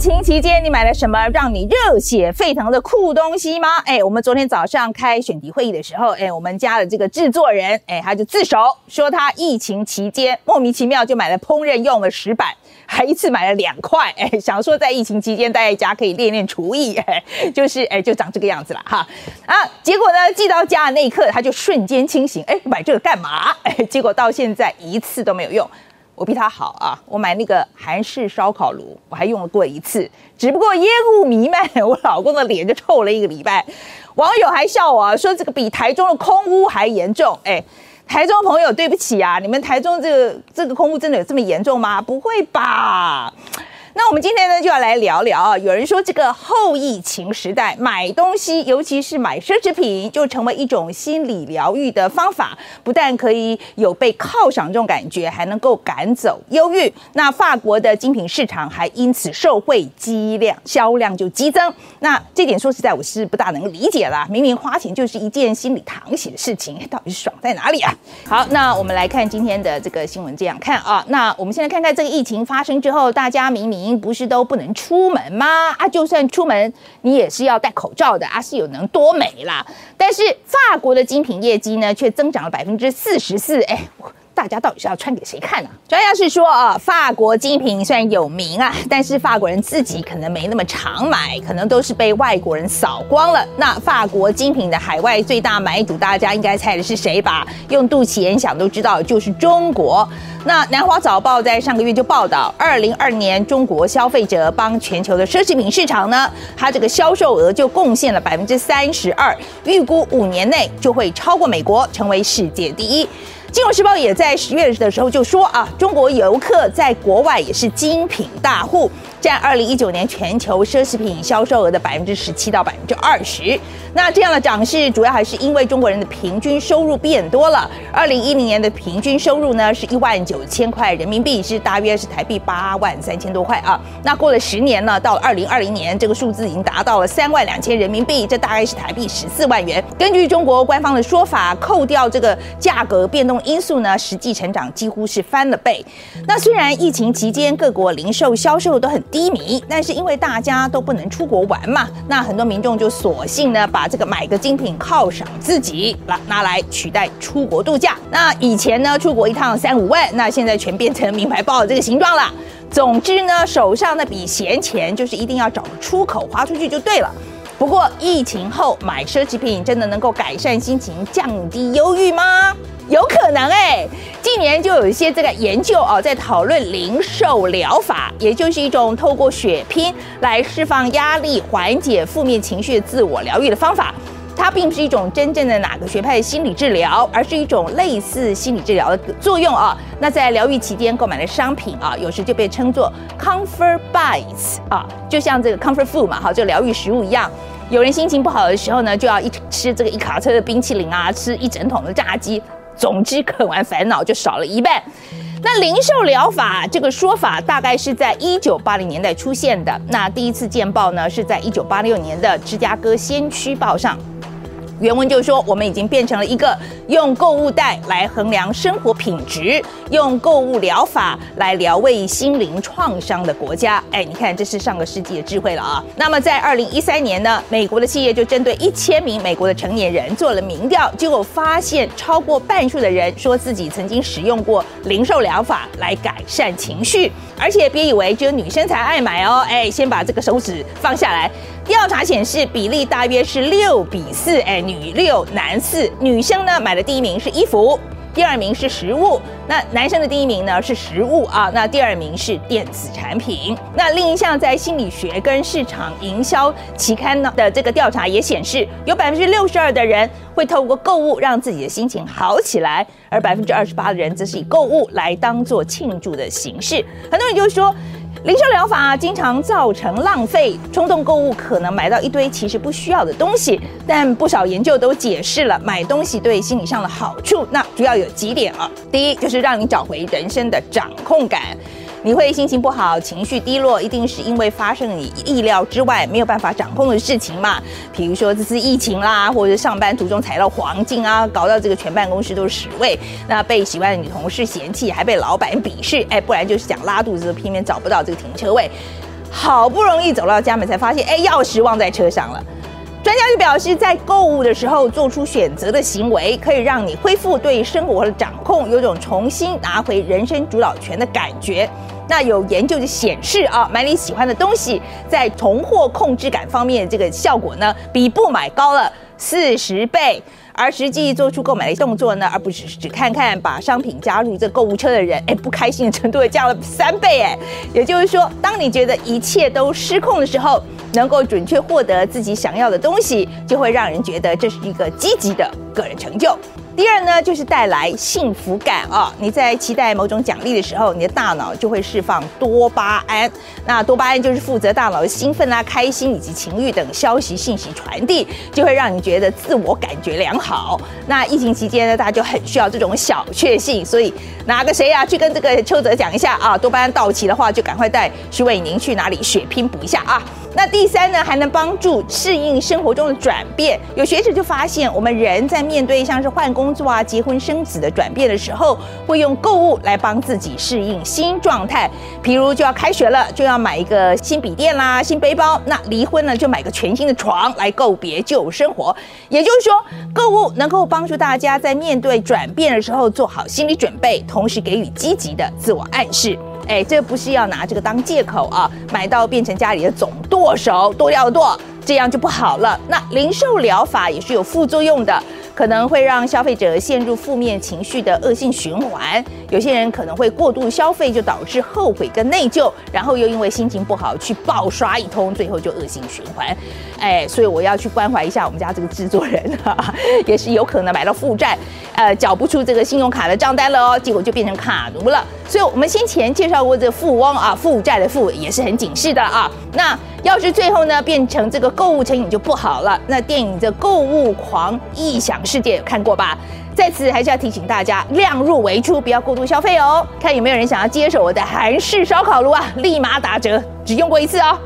疫情期间，你买了什么让你热血沸腾的酷东西吗？哎，我们昨天早上开选题会议的时候，哎，我们家的这个制作人，哎，他就自首说他疫情期间莫名其妙就买了烹饪用的石板，还一次买了两块，哎，想说在疫情期间待在家可以练练厨艺，哎，就是哎就长这个样子了哈啊，结果呢寄到家的那一刻，他就瞬间清醒，哎，买这个干嘛？哎，结果到现在一次都没有用。我比他好啊！我买那个韩式烧烤炉，我还用了过一次，只不过烟雾弥漫，我老公的脸就臭了一个礼拜。网友还笑我说这个比台中的空屋还严重。哎，台中朋友，对不起啊，你们台中这个这个空屋真的有这么严重吗？不会吧？那我们今天呢就要来聊聊啊，有人说这个后疫情时代买东西，尤其是买奢侈品，就成为一种心理疗愈的方法，不但可以有被犒赏这种感觉，还能够赶走忧郁。那法国的精品市场还因此受惠，激量销量就激增。那这点说实在我是不大能理解啦，明明花钱就是一件心里淌血的事情，到底是爽在哪里啊？好，那我们来看今天的这个新闻，这样看啊。那我们现在看看这个疫情发生之后，大家明明。不是都不能出门吗？啊，就算出门，你也是要戴口罩的啊，是有能多美啦。但是法国的精品业绩呢，却增长了百分之四十四，哎。大家到底是要穿给谁看呢？专家是说啊，法国精品虽然有名啊，但是法国人自己可能没那么常买，可能都是被外国人扫光了。那法国精品的海外最大买主，大家应该猜的是谁吧？用肚脐眼想都知道，就是中国。那南华早报在上个月就报道，二零二年中国消费者帮全球的奢侈品市场呢，它这个销售额就贡献了百分之三十二，预估五年内就会超过美国，成为世界第一。金融时报也在十月的时候就说啊，中国游客在国外也是精品大户。占二零一九年全球奢侈品销售额的百分之十七到百分之二十。那这样的涨势主要还是因为中国人的平均收入变多了。二零一零年的平均收入呢是一万九千块人民币，是大约是台币八万三千多块啊。那过了十年呢，到二零二零年，这个数字已经达到了三万两千人民币，这大概是台币十四万元。根据中国官方的说法，扣掉这个价格变动因素呢，实际成长几乎是翻了倍。那虽然疫情期间各国零售销售都很。低迷，但是因为大家都不能出国玩嘛，那很多民众就索性呢把这个买个精品犒赏自己，拿拿来取代出国度假。那以前呢出国一趟三五万，那现在全变成名牌包的这个形状了。总之呢，手上那笔闲钱就是一定要找个出口花出去就对了。不过疫情后买奢侈品真的能够改善心情、降低忧郁吗？有可能哎，近年就有一些这个研究哦，在讨论零售疗法，也就是一种透过血拼来释放压力、缓解负面情绪的自我疗愈的方法。它并不是一种真正的哪个学派的心理治疗，而是一种类似心理治疗的作用啊。那在疗愈期间购买的商品啊，有时就被称作 comfort bites 啊，就像这个 comfort food 嘛，哈，就疗愈食物一样。有人心情不好的时候呢，就要一吃这个一卡车的冰淇淋啊，吃一整桶的炸鸡。总之，啃完烦恼就少了一半。那零售疗法这个说法，大概是在一九八零年代出现的。那第一次见报呢，是在一九八六年的《芝加哥先驱报》上。原文就说，我们已经变成了一个用购物袋来衡量生活品质、用购物疗法来疗慰心灵创伤的国家。哎，你看，这是上个世纪的智慧了啊！那么，在二零一三年呢，美国的企业就针对一千名美国的成年人做了民调，结果发现超过半数的人说自己曾经使用过零售疗法来改善情绪。而且别以为只有女生才爱买哦，哎，先把这个手指放下来。调查显示，比例大约是六比四，哎，女六男四。女生呢买的第一名是衣服，第二名是食物。那男生的第一名呢是食物啊，那第二名是电子产品。那另一项在心理学跟市场营销期刊呢的这个调查也显示，有百分之六十二的人会透过购物让自己的心情好起来，而百分之二十八的人则是以购物来当做庆祝的形式。很多人就说。零售疗法经常造成浪费，冲动购物可能买到一堆其实不需要的东西。但不少研究都解释了买东西对心理上的好处，那主要有几点啊。第一，就是让你找回人生的掌控感。你会心情不好、情绪低落，一定是因为发生你意料之外、没有办法掌控的事情嘛？比如说这次疫情啦，或者上班途中踩到黄金啊，搞到这个全办公室都是屎味，那被喜欢的女同事嫌弃，还被老板鄙视，哎，不然就是想拉肚子，偏偏找不到这个停车位。好不容易走到家门，才发现哎，钥匙忘在车上了。专家就表示，在购物的时候做出选择的行为，可以让你恢复对生活的掌控，有种重新拿回人生主导权的感觉。那有研究就显示啊，买你喜欢的东西，在重获控制感方面，这个效果呢，比不买高了四十倍。而实际做出购买的动作呢，而不只是只看看把商品加入这购物车的人，哎，不开心的程度也降了三倍，哎，也就是说，当你觉得一切都失控的时候，能够准确获得自己想要的东西，就会让人觉得这是一个积极的个人成就。第二呢，就是带来幸福感啊！你在期待某种奖励的时候，你的大脑就会释放多巴胺。那多巴胺就是负责大脑的兴奋啊、开心以及情欲等消息信息传递，就会让你觉得自我感觉良好。那疫情期间呢，大家就很需要这种小确幸，所以哪个谁呀去跟这个邱泽讲一下啊，多巴胺到期的话，就赶快带徐伟宁去哪里血拼补一下啊！那第三呢，还能帮助适应生活中的转变。有学者就发现，我们人在面对像是换工工作啊、结婚生子的转变的时候，会用购物来帮自己适应新状态。譬如就要开学了，就要买一个新笔电啦、新背包；那离婚了，就买个全新的床来告别旧生活。也就是说，购物能够帮助大家在面对转变的时候做好心理准备，同时给予积极的自我暗示。哎，这不是要拿这个当借口啊，买到变成家里的总剁手，剁掉剁，这样就不好了。那零售疗法也是有副作用的。可能会让消费者陷入负面情绪的恶性循环。有些人可能会过度消费，就导致后悔跟内疚，然后又因为心情不好去暴刷一通，最后就恶性循环。哎，所以我要去关怀一下我们家这个制作人，也是有可能买到负债，呃，缴不出这个信用卡的账单了哦，结果就变成卡奴了。所以我们先前介绍过这个富翁啊，负债的负也是很警示的啊。那要是最后呢变成这个购物成瘾就不好了。那电影这购物狂异想世界看过吧？在此还是要提醒大家，量入为出，不要过度消费哦。看有没有人想要接手我的韩式烧烤炉啊，立马打折，只用过一次哦。